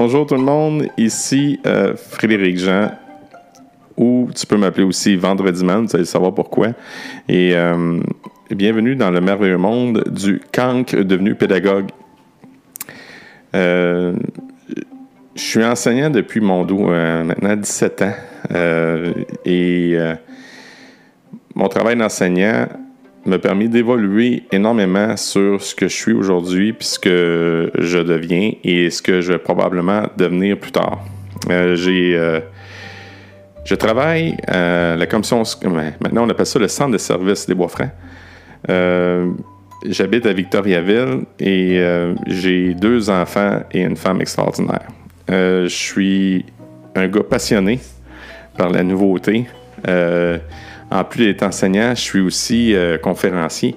Bonjour tout le monde, ici euh, Frédéric Jean, ou tu peux m'appeler aussi Vendredi Man, vous allez savoir pourquoi. Et euh, bienvenue dans le merveilleux monde du cancre devenu pédagogue. Euh, je suis enseignant depuis mon dos maintenant 17 ans. et mon travail d'enseignant m'a permis d'évoluer énormément sur ce que je suis aujourd'hui, puis ce que je deviens et ce que je vais probablement devenir plus tard. Euh, j'ai, euh, je travaille à la commission, maintenant on appelle ça le centre de service des Bois-Francs. Euh, j'habite à Victoriaville et j'ai deux enfants et une femme extraordinaire. je suis un gars passionné par la nouveauté. En plus d'être enseignant, je suis aussi euh, conférencier.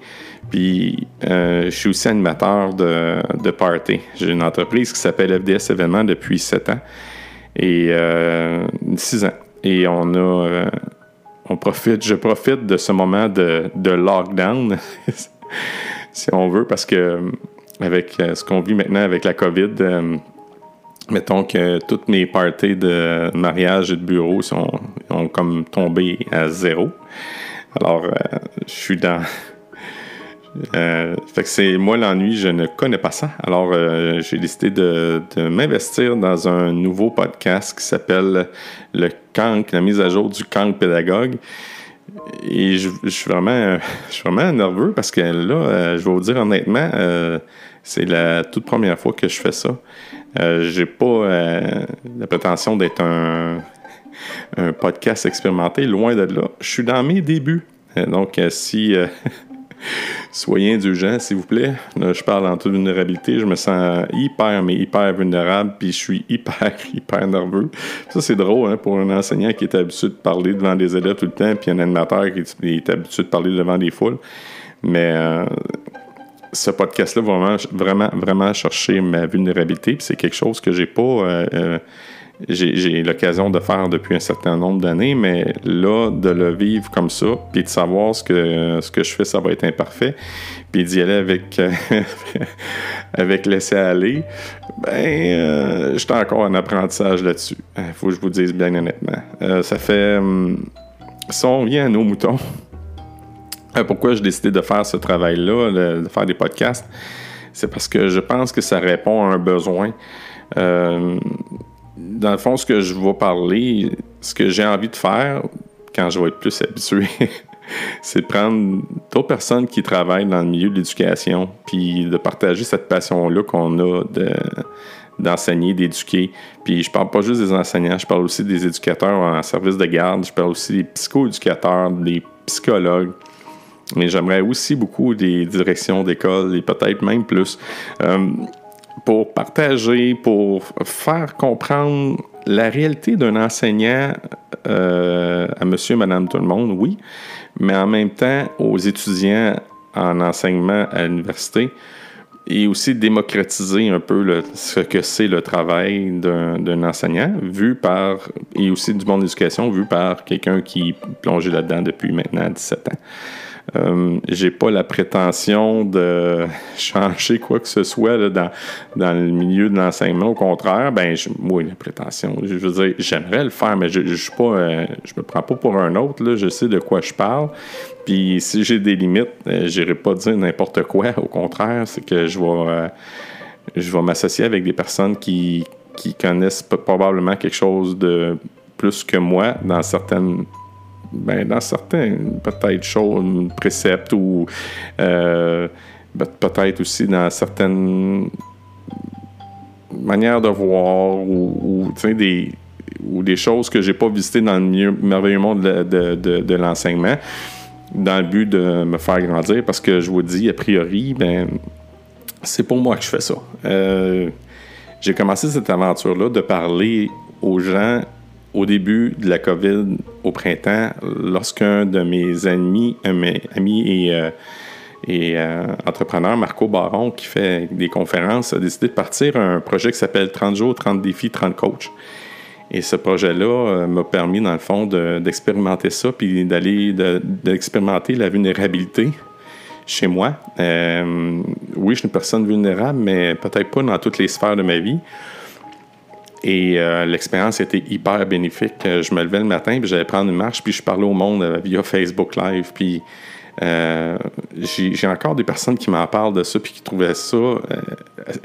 Puis euh, je suis aussi animateur de, de party. J'ai une entreprise qui s'appelle FDS Événements depuis 7 ans et 6 euh, ans. Et on a on profite, je profite de ce moment de, de lockdown, si on veut, parce que avec ce qu'on vit maintenant avec la COVID, mettons que toutes mes parties de mariage et de bureau sont, ont comme tombé à zéro. Alors, euh, je suis dans. Euh, fait que c'est moi l'ennui, je ne connais pas ça. Alors, euh, j'ai décidé de, m'investir dans un nouveau podcast qui s'appelle le Canc, la mise à jour du Canc pédagogue. Et je, suis vraiment, je suis vraiment nerveux parce que là, je vais vous dire honnêtement, c'est la toute première fois que je fais ça. Euh, j'ai pas euh, la prétention d'être un, podcast expérimenté, loin de là. Je suis dans mes débuts. Euh, donc, si soyez indulgents, s'il vous plaît. je parle en toute vulnérabilité. Je me sens hyper, mais hyper vulnérable, puis je suis hyper, hyper nerveux. Ça, c'est drôle hein, pour un enseignant qui est habitué de parler devant des élèves tout le temps, puis un animateur qui est habitué de parler devant des foules. Mais ce podcast-là va vraiment, vraiment, vraiment chercher ma vulnérabilité. c'est quelque chose que j'ai pas. Euh, euh, j'ai l'occasion de faire depuis un certain nombre d'années, mais là, de le vivre comme ça, puis de savoir ce que, ce que je fais, ça va être imparfait, puis d'y aller avec, avec laisser aller, ben, euh, j'étais encore en apprentissage là-dessus. Il faut que je vous dise bien honnêtement. ça fait. Hum, si on vient à nos moutons, pourquoi j'ai décidé de faire ce travail-là, de, faire des podcasts? C'est parce que je pense que ça répond à un besoin. Euh, dans le fond, ce que je vais parler, ce que j'ai envie de faire quand je vais être plus habitué, c'est de prendre d'autres personnes qui travaillent dans le milieu de l'éducation, puis de partager cette passion-là qu'on a d'enseigner, d'éduquer. Puis je parle pas juste des enseignants, je parle aussi des éducateurs en service de garde, je parle aussi des psychoéducateurs, des psychologues, mais j'aimerais aussi beaucoup des directions d'école et peut-être même plus euh, pour partager, pour faire comprendre la réalité d'un enseignant euh, à monsieur madame tout le monde, oui, mais en même temps aux étudiants en enseignement à l'université et aussi démocratiser un peu ce que c'est le travail d'un enseignant, vu par, et aussi du monde de l'éducation, vu par quelqu'un qui plongé là-dedans depuis maintenant 17 ans. Euh, j'ai pas la prétention de changer quoi que ce soit dans, dans le milieu de l'enseignement. Au contraire, ben, moi, la prétention, je veux dire, j'aimerais le faire, mais je, euh, je me prends pas pour un autre. Là, je sais de quoi je parle. Puis si j'ai des limites, euh, j'irai pas dire n'importe quoi. Au contraire, c'est que je vais, je vais m'associer avec des personnes qui, qui connaissent probablement quelque chose de plus que moi dans certaines ben, dans certains, peut-être choses, préceptes ou euh, peut-être aussi dans certaines manières de voir ou, des, ou des choses que j'ai pas visitées dans le merveilleux monde de, de, l'enseignement dans le but de me faire grandir parce que je vous dis, a priori, ben, c'est pour moi que je fais ça. Euh, j'ai commencé cette aventure-là de parler aux gens au début de la COVID au printemps, lorsqu'un de mes amis, mes amis et, euh, euh, Marco Baron, qui fait des conférences, a décidé de partir un projet qui s'appelle 30 jours, 30 défis, 30 coachs. Et ce projet-là euh, m'a permis, dans le fond, d'expérimenter ça, puis d'aller d'expérimenter la vulnérabilité chez moi. oui, je suis une personne vulnérable, mais peut-être pas dans toutes les sphères de ma vie. Et euh, l'expérience était hyper bénéfique. Euh, je me levais le matin, puis j'allais prendre une marche, puis je parlais au monde via Facebook Live. Puis j'ai encore des personnes qui m'en parlent de ça, puis qui trouvaient ça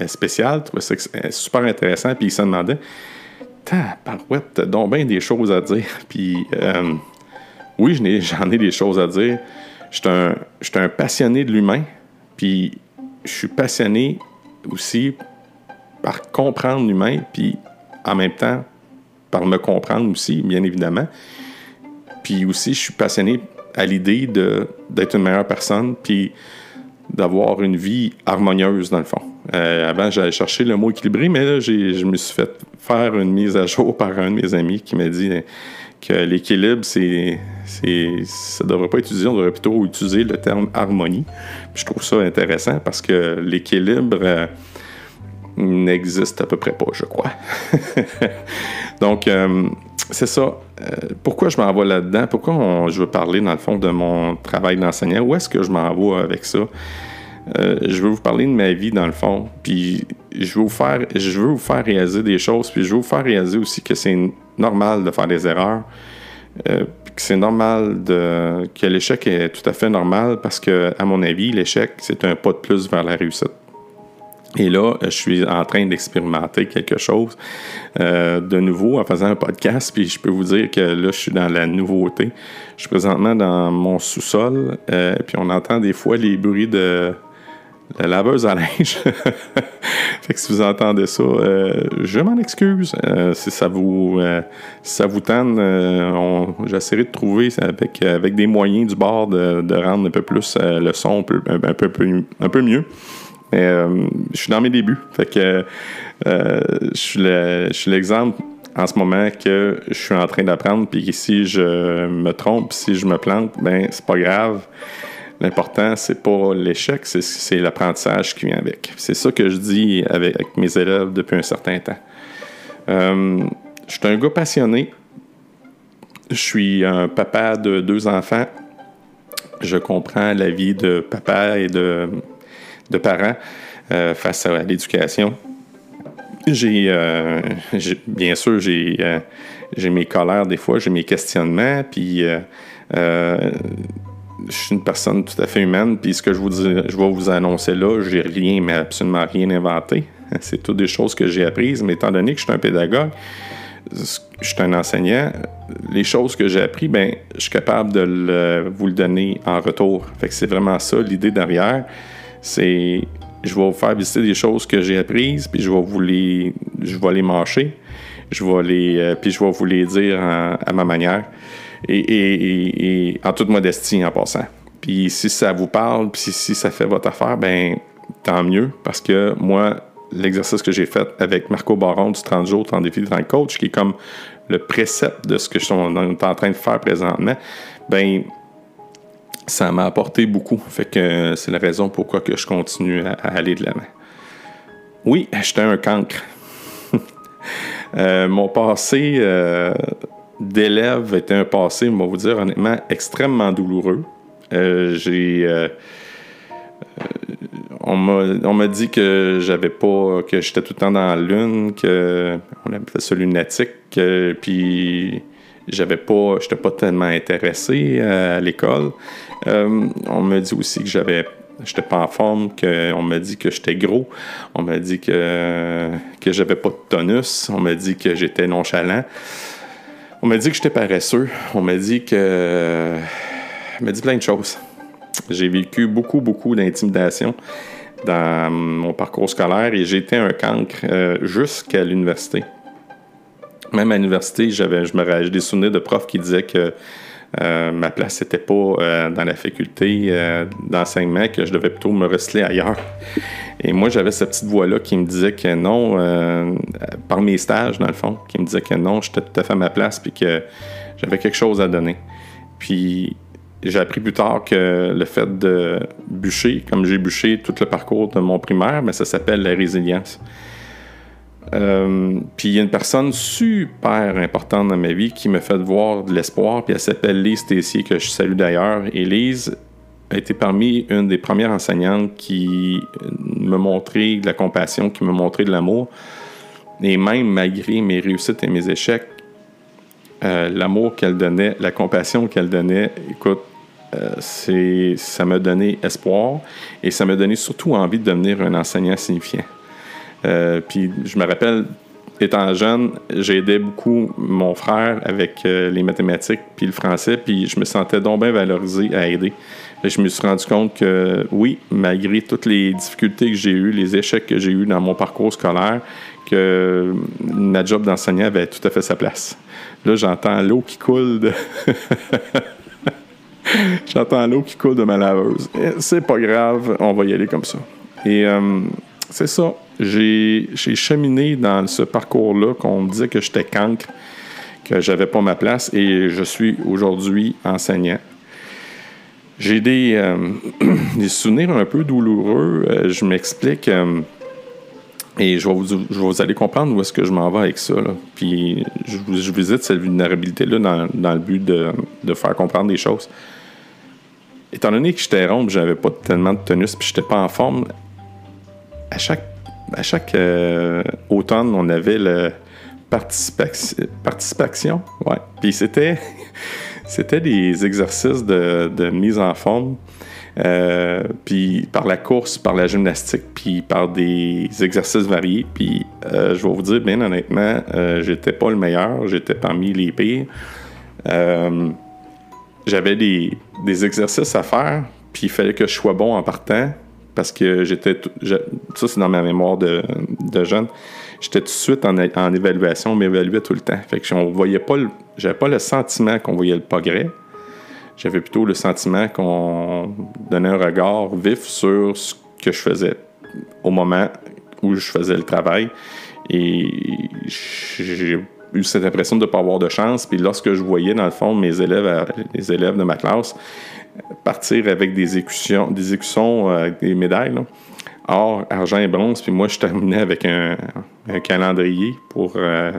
spécial, trouvaient ça super intéressant, puis ils se demandaient Tabarouette, t'as donc bien des choses à dire. Puis oui, j'en ai, des choses à dire. Je suis un, un passionné de l'humain, puis je suis passionné aussi par comprendre l'humain, puis en même temps par me comprendre aussi, bien évidemment. Puis aussi, je suis passionné à l'idée d'être une meilleure personne, puis d'avoir une vie harmonieuse, dans le fond. Euh, avant, j'allais chercher le mot équilibré, mais là, je me suis fait faire une mise à jour par un de mes amis qui m'a dit que l'équilibre, c'est, ça ne devrait pas être utilisé, on devrait plutôt utiliser le terme harmonie. je trouve ça intéressant parce que l'équilibre euh, n'existe à peu près pas, je crois. Donc, euh, c'est ça. Euh, pourquoi je m'en vais là-dedans? Pourquoi je veux parler, dans le fond, de mon travail d'enseignant? Où est-ce que je m'en vais avec ça? je veux vous parler de ma vie, dans le fond. Puis, je veux vous faire, je veux vous faire réaliser des choses. Puis, je veux vous faire réaliser aussi que c'est normal de faire des erreurs. Euh, c'est normal de, que l'échec est tout à fait normal parce que, à mon avis, l'échec, c'est un pas de plus vers la réussite. Et là, je suis en train d'expérimenter quelque chose euh, de nouveau en faisant un podcast. Puis je peux vous dire que là, je suis dans la nouveauté. Je suis présentement dans mon sous-sol. Euh, puis on entend des fois les bruits de, la laveuse à linge. fait que si vous entendez ça, euh, je m'en excuse. Euh, si ça vous, euh, ça vous tente, j'essaierai de trouver avec, avec des moyens du bord de, rendre un peu plus le son un, peu, un peu mieux. Mais je suis dans mes débuts. Fait que je suis l'exemple en ce moment que je suis en train d'apprendre. Puis si je me trompe, si je me plante, ben c'est pas grave. L'important, c'est pas l'échec, c'est l'apprentissage qui vient avec. C'est ça que je dis avec, mes élèves depuis un certain temps. Euh, je suis un gars passionné. Je suis un papa de deux enfants. Je comprends la vie de papa et de, de parents euh, face à l'éducation. J'ai, euh, bien sûr, j'ai, j'ai mes colères des fois, j'ai mes questionnements, puis je suis une personne tout à fait humaine, puis ce que je, vous je vais vous annoncer là, j'ai rien, mais absolument rien inventé. C'est toutes des choses que j'ai apprises, mais étant donné que je suis un pédagogue, je suis un enseignant, les choses que j'ai apprises, ben, je suis capable de vous le donner en retour. Que c'est vraiment ça l'idée derrière. C'est je vais vous faire visiter des choses que j'ai apprises, puis je vais vous les, je vais les mâcher, je vais les, euh, puis je vais vous les dire à ma manière. Et, en toute modestie en passant. Puis si ça vous parle, puis si, ça fait votre affaire, ben tant mieux, parce que moi, l'exercice que j'ai fait avec Marco Baron du 30 jours, 30 défis de tant coach, qui est comme le précepte de ce que je suis en train de faire présentement, ben ça m'a apporté beaucoup. Fait que c'est la raison pourquoi que je continue à, aller de l'avant. Oui, j'étais un cancre. Euh, mon passé euh, d'élève était un passé, on va vous dire honnêtement, extrêmement douloureux. Euh, j'ai. Euh, euh, on m'a dit que j'avais pas. que j'étais tout le temps dans la lune, que. On appelait ça lunatique, puis j'avais pas. j'étais pas tellement intéressé à, l'école. On m'a dit aussi que j'avais j'étais pas en forme, qu'on m'a dit que j'étais gros, on m'a dit que, que j'avais pas de tonus, on m'a dit que j'étais nonchalant. On m'a dit que j'étais paresseux. On m'a dit que. On m'a dit plein de choses. J'ai vécu beaucoup, beaucoup d'intimidation dans mon parcours scolaire et été un cancre euh, jusqu'à l'université. Même à l'université, j'avais, je me des souvenirs de profs qui disaient que euh, ma place n'était pas euh, dans la faculté d'enseignement, que je devais plutôt me recycler ailleurs. Et moi, j'avais cette petite voix-là qui me disait que non, euh, par mes stages, dans le fond, qui me disait que non, j'étais tout à fait à ma place, puis que j'avais quelque chose à donner. Puis j'ai appris plus tard que le fait de bûcher, comme j'ai bûché tout le parcours de mon primaire, mais ça s'appelle la résilience. Euh, puis il y a une personne super importante dans ma vie qui me fait voir de l'espoir, puis elle s'appelle Lise Tessier, que je salue d'ailleurs. Et Lise, a été parmi une des premières enseignantes qui me montrait de la compassion, qui me montrait de l'amour. Et même malgré mes réussites et mes échecs, euh, l'amour qu'elle donnait, la compassion qu'elle donnait, écoute, euh, ça m'a donné espoir et ça m'a donné surtout envie de devenir un enseignant signifiant. Euh, puis je me rappelle, étant jeune, j'ai aidé beaucoup mon frère avec les mathématiques puis le français, puis je me sentais donc bien valorisé à aider. Et je me suis rendu compte que oui, malgré toutes les difficultés que j'ai eues, les échecs que j'ai eus dans mon parcours scolaire, que ma job d'enseignant avait tout à fait sa place. Là, j'entends l'eau qui coule de. j'entends l'eau qui coule de ma laveuse. C'est pas grave, on va y aller comme ça. Et euh, c'est ça. J'ai cheminé dans ce parcours-là qu'on me disait que j'étais cancre, que j'avais pas ma place, et je suis aujourd'hui enseignant. J'ai des, euh, souvenirs un peu douloureux. Euh, je m'explique. Et je vais, vous, allez comprendre où est-ce que je m'en vais avec ça. Puis je, visite cette vulnérabilité-là dans, le but de, faire comprendre des choses. Étant donné que j'étais rond, j'avais pas tellement de tenus, puis j'étais pas en forme, à chaque, à chaque euh, automne, on avait le participation. Puis c'était, c'était des exercices de, mise en forme euh, puis par la course, par la gymnastique, puis par des exercices variés. Puis euh, je vais vous dire, bien honnêtement, euh, j'étais pas le meilleur, j'étais parmi les pires. J'avais des, exercices à faire, puis il fallait que je sois bon en partant, parce que j'étais. Ça, c'est dans ma mémoire de, jeune. J'étais tout de suite en, évaluation, on m'évaluait tout le temps. Fait que on voyait pas J'avais pas le sentiment qu'on voyait le progrès j'avais plutôt le sentiment qu'on donnait un regard vif sur ce que je faisais au moment où je faisais le travail. Et eu cette impression de ne pas avoir de chance. Puis lorsque je voyais, dans le fond, mes élèves, les élèves de ma classe partir avec des écussons, des écussons, euh, des médailles, or, argent et bronze, puis moi, je terminais avec un, calendrier pour euh,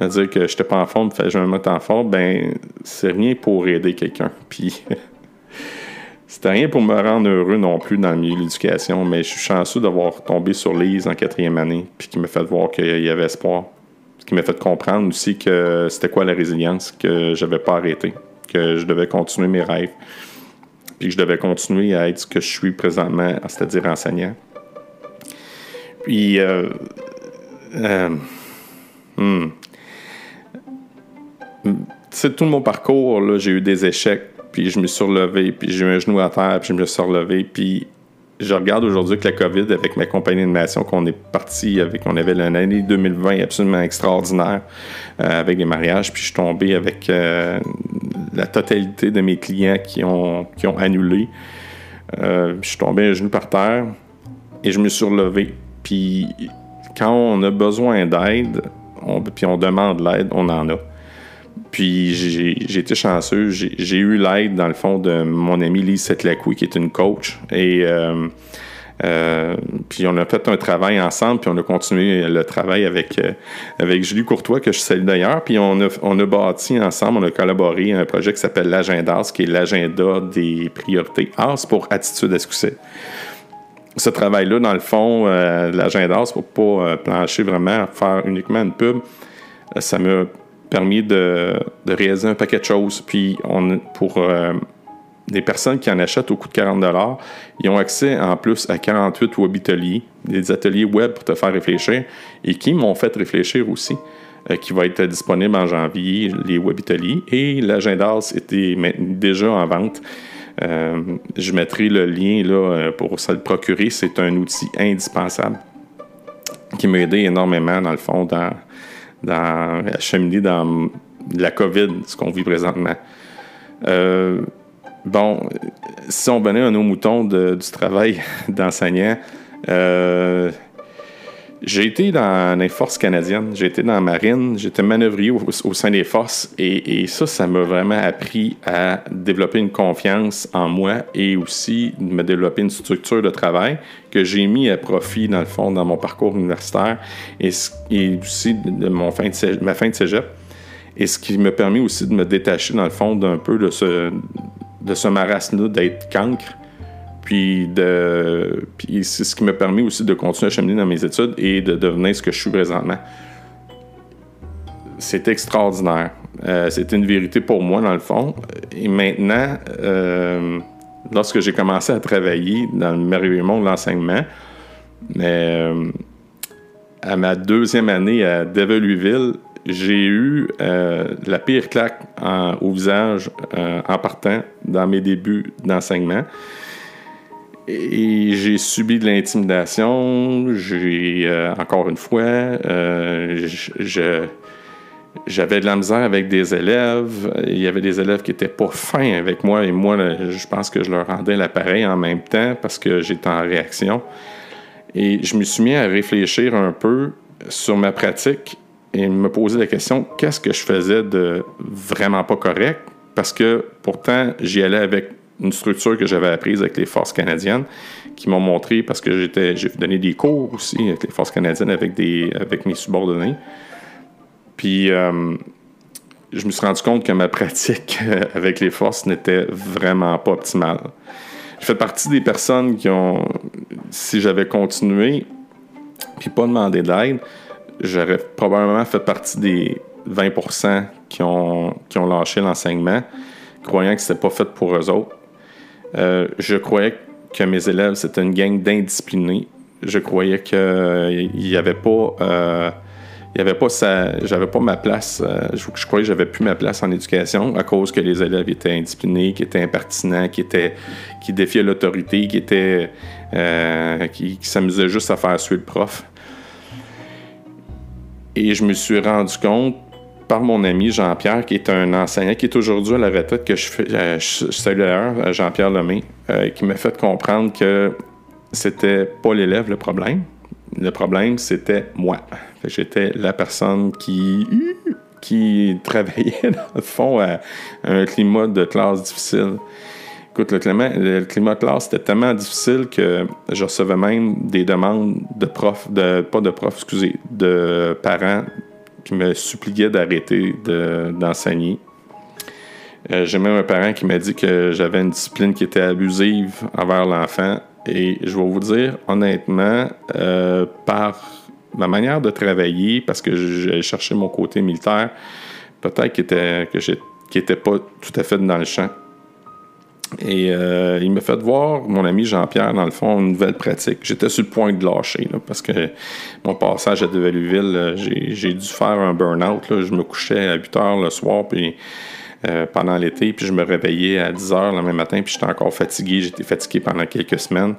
à dire que je n'étais pas en forme, que je me mette en forme, ben c'est rien pour aider quelqu'un. Puis c'était rien pour me rendre heureux non plus dans le milieu de l'éducation, mais je suis chanceux d'avoir tombé sur Lise en quatrième année, puis qui m'a fait voir qu'il y avait espoir. Qui m'a fait comprendre aussi que c'était quoi la résilience, que je n'avais pas arrêté, que je devais continuer mes rêves, puis que je devais continuer à être ce que je suis présentement, c'est-à-dire enseignant. Puis, euh, euh, hmm, c'est tout mon parcours, j'ai eu des échecs, puis je me suis relevé, puis j'ai eu un genou à terre, puis je me suis relevé, puis je regarde aujourd'hui que la COVID, avec ma compagnie d'animation, qu'on est parti avec, on avait l'année 2020 absolument extraordinaire euh, avec les mariages, puis je suis tombé avec euh, la totalité de mes clients qui ont, qui ont annulé. Euh, je suis tombé un genou par terre et je me suis relevé. Puis quand on a besoin d'aide, puis on demande l'aide, on en a. Puis j'ai été chanceux. J'ai eu l'aide, dans le fond, de mon ami Lise Setlacou, qui est une coach. Et euh, euh, puis on a fait un travail ensemble, puis on a continué le travail avec, euh, avec Julie Courtois, que je salue d'ailleurs. Puis on a, on a bâti ensemble, on a collaboré un projet qui s'appelle l'Agenda, qui est l'agenda des priorités AS pour attitude à succès. Ce travail-là, dans le fond, l'agenda, c'est pour pas plancher vraiment, faire uniquement une pub. Ça m'a permis de, réaliser un paquet de choses. Puis pour euh, les personnes qui en achètent au coût de 40 ils ont accès en plus à 48 web ateliers, des ateliers web pour te faire réfléchir et qui m'ont fait réfléchir aussi. Euh, qui va être disponible en janvier, les web ateliers. Et l'agenda était déjà en vente. Euh, je mettrai le lien là, pour ça le procurer. C'est un outil indispensable qui m'a aidé énormément, dans le fond, dans, dans, à cheminer dans la COVID, ce qu'on vit présentement. Euh, bon, si on venait à nos moutons du travail d'enseignant, euh, j'ai été dans les forces canadiennes, j'ai été dans la marine, j'étais manœuvrier au, sein des forces. Et, ça, ça m'a vraiment appris à développer une confiance en moi et aussi de me développer une structure de travail que j'ai mis à profit dans le fond dans mon parcours universitaire et, aussi de mon fin de ma fin de cégep. Et ce qui m'a permis aussi de me détacher dans le fond d'un peu de ce, de ce marasme d'être cancre puis, c'est ce qui m'a permis aussi de continuer à cheminer dans mes études et de devenir ce que je suis présentement. C'est extraordinaire. Euh, c'est une vérité pour moi, dans le fond. Et maintenant, euh, lorsque j'ai commencé à travailler dans le merveilleux monde de l'enseignement, euh, à ma deuxième année à Develueville, j'ai eu la pire claque au visage en partant dans mes débuts d'enseignement. Et j'ai subi de l'intimidation. J'ai, encore une fois, je j'avais de la misère avec des élèves. Il y avait des élèves qui étaient pas fins avec moi et moi, je pense que je leur rendais l'appareil en même temps parce que j'étais en réaction. Et je me suis mis à réfléchir un peu sur ma pratique et me poser la question qu'est-ce que je faisais de vraiment pas correct? Parce que pourtant, j'y allais avec une structure que j'avais apprise avec les forces canadiennes qui m'ont montré parce que j'ai donné des cours aussi avec les forces canadiennes avec des avec mes subordonnés puis, euh, je me suis rendu compte que ma pratique avec les forces n'était vraiment pas optimale. Je fais partie des personnes qui ont, si j'avais continué, puis pas demandé d'aide, j'aurais probablement fait partie des 20% qui ont, qui ont lâché l'enseignement, croyant que c'était pas fait pour eux autres. Euh, je croyais que mes élèves, c'était une gang d'indisciplinés. Je croyais qu'il n'y avait pas... Euh, il avait pas j'avais pas ma place. Euh, je, croyais que j'avais plus ma place en éducation à cause que les élèves étaient indisciplinés, qui étaient impertinents, qui étaient, qui défiaient l'autorité, qui étaient, euh, qui, s'amusaient juste à faire suivre le prof. Et je me suis rendu compte par mon ami Jean-Pierre, qui est un enseignant qui est aujourd'hui à la retraite, que je, euh, je, salue d'ailleurs, Jean-Pierre Lemay, qui m'a fait comprendre que c'était pas l'élève le problème. Le problème, c'était moi. J'étais la personne qui, qui travaillait, dans le fond, à un climat de classe difficile. Écoute, le climat, le climat de classe était tellement difficile que je recevais même des demandes de profs, de, pas de profs, excusez, de parents qui me suppliaient d'arrêter d'enseigner. Euh, j'ai même un parent qui m'a dit que j'avais une discipline qui était abusive envers l'enfant. Et je vais vous dire, honnêtement, euh, par ma manière de travailler, parce que j'ai cherché mon côté militaire, peut-être qu'il n'était pas tout à fait dans le champ. Et euh, il m'a fait voir, mon ami Jean-Pierre, dans le fond, une nouvelle pratique. J'étais sur le point de lâcher, parce que mon passage à Devaluville, euh, j'ai dû faire un burn-out. Je me couchais à 8 heures le soir, puis euh, pendant l'été, puis je me réveillais à 10 heures le même matin, puis j'étais encore fatigué. J'étais fatigué pendant quelques semaines.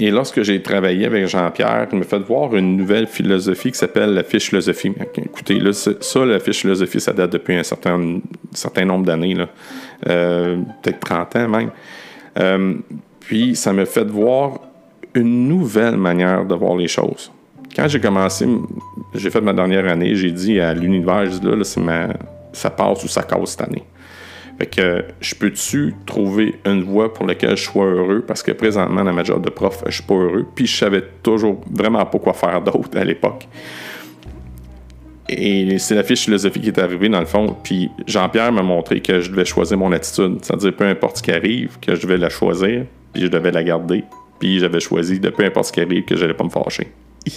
Et lorsque j'ai travaillé avec Jean-Pierre, il m'a fait voir une nouvelle philosophie qui s'appelle la fiche philosophie. Écoutez, là, ça, la fiche philosophie, ça date depuis un certain, nombre d'années, euh, peut-être 30 ans même. Euh, puis, ça m'a fait voir une nouvelle manière de voir les choses. Quand j'ai commencé, j'ai fait ma dernière année, j'ai dit à l'univers, là, là ça passe ou ça casse cette année. Fait que je peux-tu trouver une voie pour laquelle je sois heureux? Parce que présentement, dans ma job de prof, je suis pas heureux. Puis je savais toujours vraiment pas quoi faire d'autre à l'époque. Et c'est la fiche philosophie qui est arrivée dans le fond. Puis Jean-Pierre m'a montré que je devais choisir mon attitude. C'est-à-dire, peu importe ce qui arrive, que je devais la choisir, puis je devais la garder. Puis j'avais choisi de peu importe ce qui arrive, que je n'allais pas me fâcher.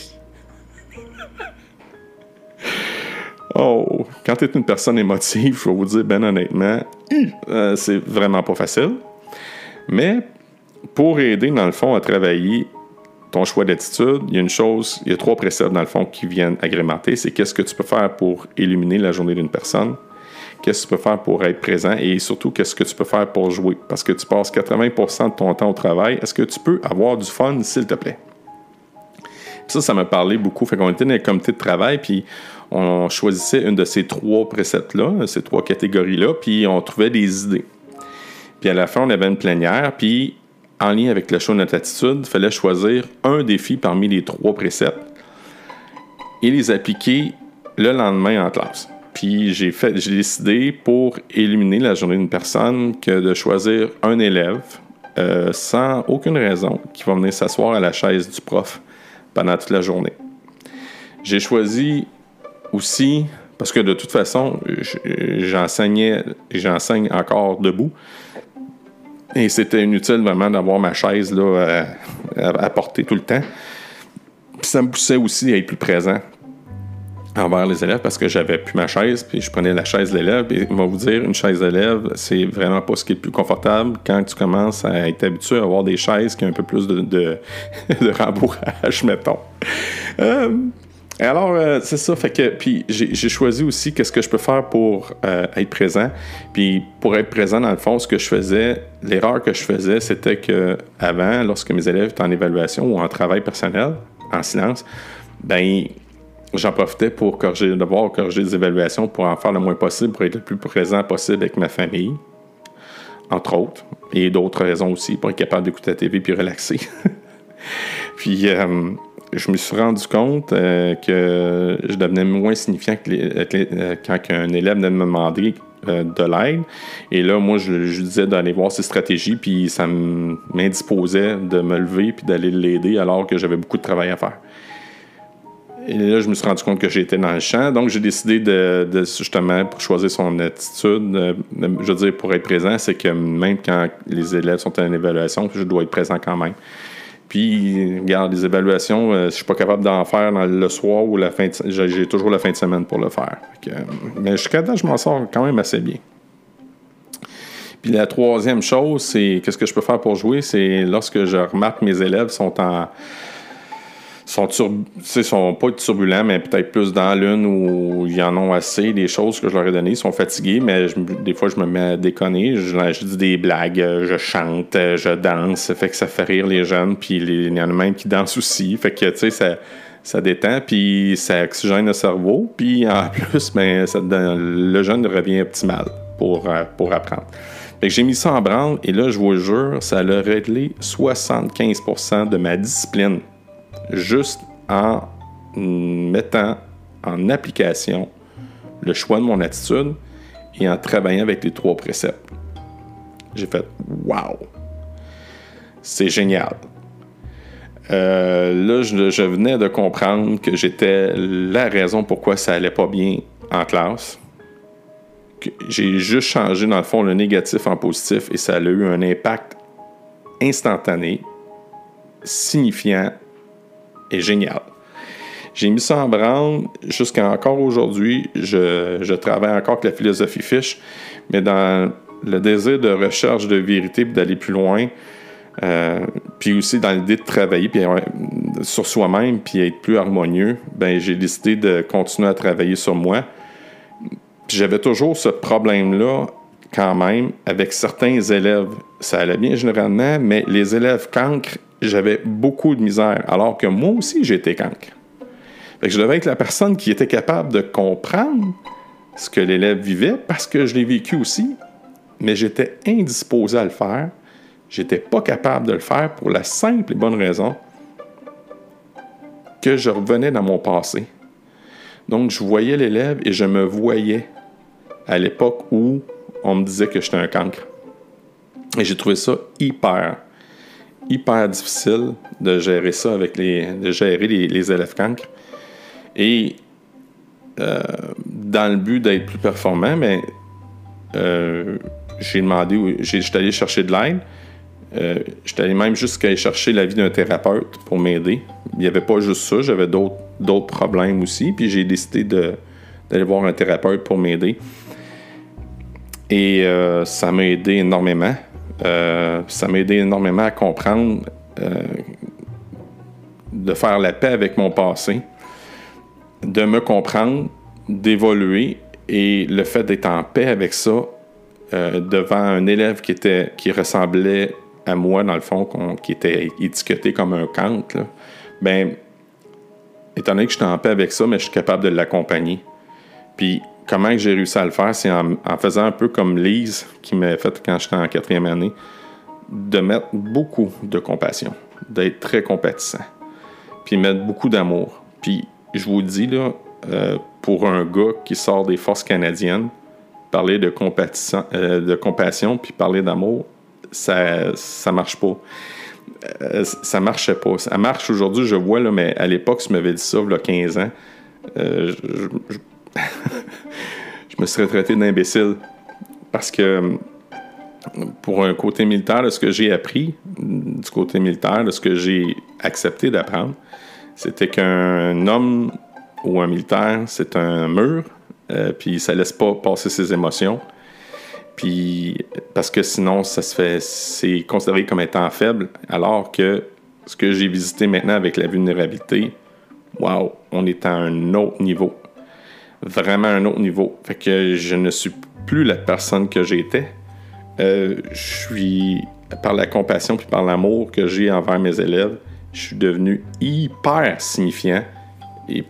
Oh, quand tu es une personne émotive, je vais vous dire, ben honnêtement, euh, c'est vraiment pas facile. Mais pour aider, dans le fond, à travailler ton choix d'attitude, il y a une chose, il y a trois préceptes, dans le fond, qui viennent agrémenter. C'est qu'est-ce que tu peux faire pour éliminer la journée d'une personne, qu'est-ce que tu peux faire pour être présent? Et surtout, qu'est-ce que tu peux faire pour jouer? Parce que tu passes 80% de ton temps au travail. Est-ce que tu peux avoir du fun, s'il te plaît? ça, ça m'a parlé beaucoup. Fait qu'on était dans le comité de travail, puis on choisissait une de ces trois préceptes-là, ces trois catégories-là, puis on trouvait des idées. Puis à la fin, on avait une plénière, puis en lien avec le choix de notre attitude, il fallait choisir un défi parmi les trois préceptes et les appliquer le lendemain en classe. Puis j'ai décidé pour éliminer la journée d'une personne que de choisir un élève euh, sans aucune raison qui va venir s'asseoir à la chaise du prof pendant toute la journée. J'ai choisi aussi, parce que de toute façon, j'enseignais et j'enseigne encore debout. Et c'était inutile vraiment d'avoir ma chaise là, à, porter tout le temps. Puis ça me poussait aussi à être plus présent envers les élèves parce que j'avais plus ma chaise, puis je prenais la chaise de l'élève. Et va vous dire, une chaise d'élève, c'est vraiment pas ce qui est le plus confortable quand tu commences à être habitué à avoir des chaises qui ont un peu plus de, de, rembourrage, mettons. Euh, alors, euh, c'est ça. Fait que, puis j'ai choisi aussi qu'est-ce que je peux faire pour euh, être présent. Puis pour être présent, dans le fond, ce que je faisais, l'erreur que je faisais, c'était que avant, lorsque mes élèves étaient en évaluation ou en travail personnel, en silence, ben j'en profitais pour corriger les devoirs, corriger des évaluations, pour en faire le moins possible, pour être le plus présent possible avec ma famille, entre autres, et d'autres raisons aussi, pour être capable d'écouter la TV puis relaxer. puis euh, je me suis rendu compte euh, que je devenais moins signifiant que euh, quand un élève venait me demander de l'aide. Et là, moi, je, je disais d'aller voir ses stratégies, puis ça m'indisposait de me lever puis d'aller l'aider alors que j'avais beaucoup de travail à faire. Et là, je me suis rendu compte que j'étais dans le champ. Donc, j'ai décidé de, justement, pour choisir son attitude, euh, je veux dire, pour être présent, c'est que même quand les élèves sont en évaluation, je dois être présent quand même. Puis, regarde, les évaluations, euh, je suis pas capable d'en faire le soir ou la fin de, j'ai toujours la fin de semaine pour le faire. mais jusqu'à là, je m'en sors quand même assez bien. Puis la troisième chose, c'est qu'est-ce que je peux faire pour jouer, c'est lorsque je remarque mes élèves sont en sont, sont pas turbulents, mais peut-être plus dans l'une où ils en ont assez des choses que je leur ai données. Ils sont fatigués, mais des fois, je me mets à déconner. Je, dis des blagues, je chante, je danse. Ça fait que ça fait rire les jeunes. Puis il y en a même qui dansent aussi. Fait que, tu sais, ça, ça détend, puis ça oxygène le cerveau. Puis en plus, ben, le jeune revient optimal pour, euh, pour apprendre. J'ai mis ça en branle, et là, je vous jure, ça a réglé 75% de ma discipline juste en mettant en application le choix de mon attitude et en travaillant avec les trois préceptes. J'ai fait Wow! C'est génial. Euh, là, je, venais de comprendre que j'étais la raison pourquoi ça allait pas bien en classe. J'ai juste changé, dans le fond, le négatif en positif et ça a eu un impact instantané, signifiant est génial. J'ai mis ça en branle jusqu'à encore aujourd'hui. Je, travaille encore avec la philosophie fiche, mais dans le désir de recherche de vérité et d'aller plus loin, euh, puis aussi dans l'idée de travailler puis, sur soi-même puis être plus harmonieux, ben j'ai décidé de continuer à travailler sur moi. J'avais toujours ce problème-là quand même avec certains élèves. Ça allait bien généralement, mais les élèves cancres j'avais beaucoup de misère, alors que moi aussi, j'étais cancre. Je devais être la personne qui était capable de comprendre ce que l'élève vivait parce que je l'ai vécu aussi, mais j'étais indisposé à le faire. J'étais pas capable de le faire pour la simple et bonne raison que je revenais dans mon passé. Donc, je voyais l'élève et je me voyais à l'époque où on me disait que j'étais un cancre. Et j'ai trouvé ça hyper hyper difficile de gérer ça avec les, de gérer les, élèves cancres. Et euh, dans le but d'être plus performant, mais euh, j'ai demandé, j'étais allé chercher de l'aide. Euh, j'étais allé même jusqu'à aller chercher l'avis d'un thérapeute pour m'aider. Il n'y avait pas juste ça, j'avais d'autres problèmes aussi. Puis j'ai décidé d'aller voir un thérapeute pour m'aider. Et ça m'a aidé énormément. Euh, ça m'a aidé énormément à comprendre, euh, de faire la paix avec mon passé, de me comprendre, d'évoluer et le fait d'être en paix avec ça euh, devant un élève qui, était, qui ressemblait à moi, dans le fond, qui était étiqueté comme un Kant, ben, étant donné que j'étais en paix avec ça, mais je suis capable de l'accompagner. Puis comment j'ai réussi à le faire, c'est en, faisant un peu comme Lise qui m'a fait quand j'étais en quatrième année, de mettre beaucoup de compassion, d'être très compatissant, puis mettre beaucoup d'amour. Puis je vous dis, là, euh, pour un gars qui sort des forces canadiennes, parler de, euh, de compassion puis parler d'amour, ça ça marche pas. Euh, ça marchait pas. Ça marche aujourd'hui, je vois, là, mais à l'époque, si tu m'avais dit ça, il y a 15 ans, je, je me serais traité d'imbécile. Parce que pour un côté militaire, de ce que j'ai appris, du côté militaire, de ce que j'ai accepté d'apprendre, c'était qu'un homme ou un militaire, c'est un mur, euh, puis ça laisse pas passer ses émotions. Puis, parce que sinon, ça se fait, c'est considéré comme étant faible, alors que ce que j'ai visité maintenant avec la vulnérabilité, waouh, on est à un autre niveau. Vraiment un autre niveau. Fait que je ne suis plus la personne que j'étais. Euh, je suis, par la compassion puis par l'amour que j'ai envers mes élèves, je suis devenu hyper signifiant. Et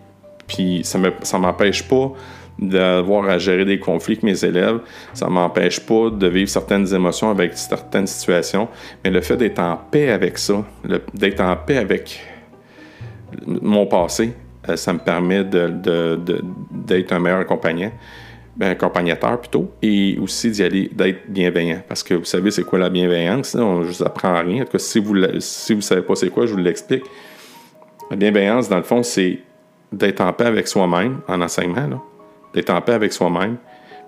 puis ça ne m'empêche pas d'avoir à gérer des conflits avec mes élèves. Ça ne m'empêche pas de vivre certaines émotions avec certaines situations. Mais le fait d'être en paix avec ça, d'être en paix avec mon passé, ça me permet d'être de, un meilleur accompagnant. Ben, accompagnateur plutôt, et aussi d'y aller, d'être bienveillant. Parce que vous savez, c'est quoi la bienveillance? On ne vous apprend rien. En tout cas, si vous ne savez pas c'est quoi, je vous l'explique. La bienveillance, dans le fond, c'est d'être en paix avec soi-même en enseignement, d'être en paix avec soi-même.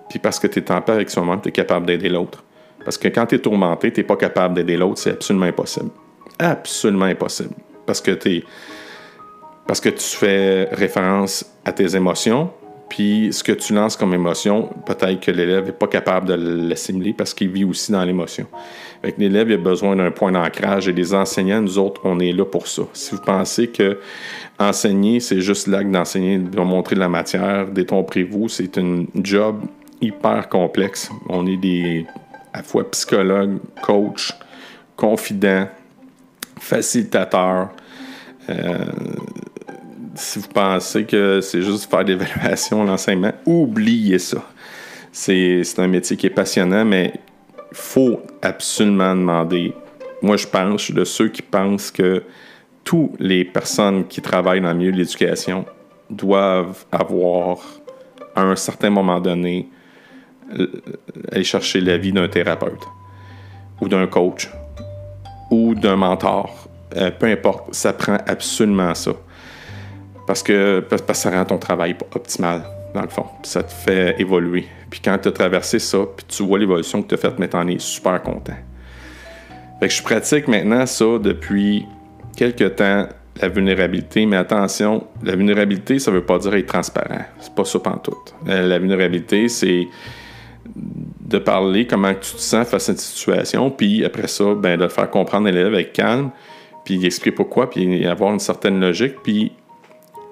Puis parce que tu es en paix avec soi-même, tu es capable d'aider l'autre. Parce que quand tu es tourmenté, tu n'es pas capable d'aider l'autre, c'est absolument impossible. Absolument impossible. Parce que, es, parce que tu fais référence à tes émotions, puis ce que tu lances comme émotion, peut-être que l'élève n'est pas capable de l'assimiler parce qu'il vit aussi dans l'émotion. L'élève a besoin d'un point d'ancrage et les enseignants, nous autres, on est là pour ça. Si vous pensez que enseigner, c'est juste l'acte d'enseigner, de montrer de la matière, détomprez-vous, c'est un job hyper complexe. On est des à fois psychologues, coach, confidents, facilitateurs. Euh, si vous pensez que c'est juste faire l'évaluation, l'enseignement, oubliez ça. C'est un métier qui est passionnant, mais il faut absolument demander. Moi, je pense, je suis de ceux qui pensent que toutes les personnes qui travaillent dans le milieu de l'éducation doivent avoir, à un certain moment donné, aller chercher l'avis d'un thérapeute ou d'un coach ou d'un mentor. Euh, peu importe, ça prend absolument ça. Parce que, ça rend ton travail optimal, dans le fond. ça te fait évoluer. Puis quand tu as traversé ça, puis tu vois l'évolution que tu as faite, mais t'en es super content. Fait que je pratique maintenant ça depuis quelques temps, la vulnérabilité. Mais attention, la vulnérabilité, ça veut pas dire être transparent. C'est pas ça pantoute. Euh, la vulnérabilité, c'est de parler comment tu te sens face à cette situation, puis après ça, ben, de faire comprendre l'élève avec calme, puis expliquer pourquoi, puis avoir une certaine logique, puis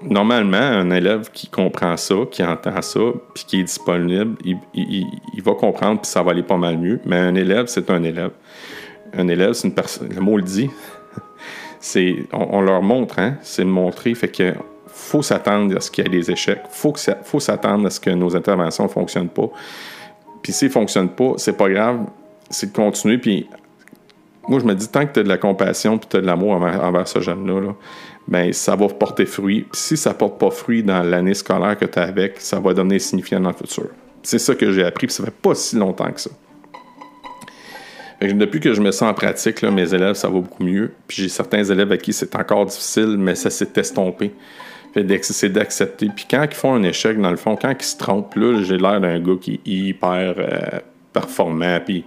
normalement, un élève qui comprend ça, qui entend ça, puis qui est disponible, il, va comprendre, puis ça va aller pas mal mieux. Mais un élève, c'est un élève. Un élève, c'est une personne. Le mot le dit. c'est, on, leur montre, hein? C'est montrer. Fait que faut s'attendre à ce qu'il y ait des échecs. Faut que faut s'attendre à ce que nos interventions ne fonctionnent pas. Puis s'ils ne fonctionnent pas, c'est pas grave. C'est de continuer. Puis moi, je me dis, tant que tu as de la compassion puis tu as de l'amour envers, ce jeune-là, ben, ça va porter fruit. Puis si ça porte pas fruit dans l'année scolaire que tu as avec, ça va donner signifiant dans le futur. C'est ça que j'ai appris, puis ça fait pas si longtemps que ça. depuis que je me sens en pratique, mes élèves, ça va beaucoup mieux. Puis j'ai certains élèves à qui c'est encore difficile, mais ça s'est estompé. C'est d'accepter. Puis quand ils font un échec, dans le fond, quand ils se trompent, là, j'ai l'air d'un gars qui est hyper euh, performant. Puis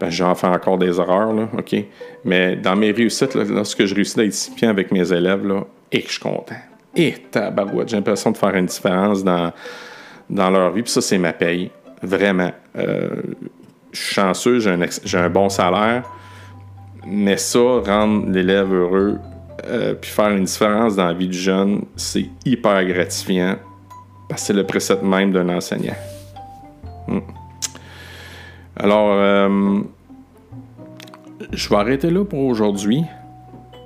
ben, j'en fais encore des erreurs, là, OK? Mais dans mes réussites, lorsque je réussis d'être discipliné avec mes élèves, là, et que je suis content. Et tabarouette, j'ai l'impression de faire une différence dans, dans leur vie. Puis ça, c'est ma paye. Vraiment. Euh, je suis chanceux, j'ai un, j'ai un bon salaire. Mais ça, rendre l'élève heureux, euh, puis faire une différence dans la vie du jeune, c'est hyper gratifiant. Parce que c'est le précepte même d'un enseignant. Hmm. Alors, euh, je vais arrêter là pour aujourd'hui.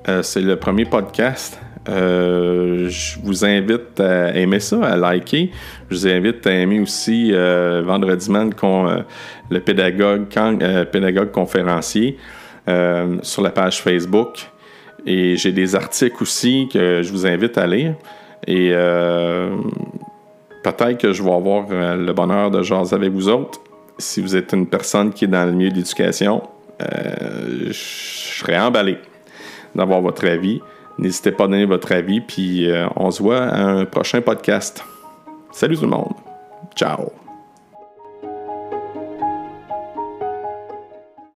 Euh, c'est le premier podcast. Euh, je vous invite à aimer ça, à liker. Je vous invite à aimer aussi Vendredi Man, le pédagogue, pédagogue conférencier sur la page Facebook. Et j'ai des articles aussi que je vous invite à lire. Et peut-être que je vais avoir le bonheur de jaser avec vous autres si vous êtes une personne qui est dans le milieu de l'éducation, euh, je serais emballé d'avoir votre avis. N'hésitez pas à donner votre avis, puis euh, on se voit à un prochain podcast. Salut tout le monde. Ciao.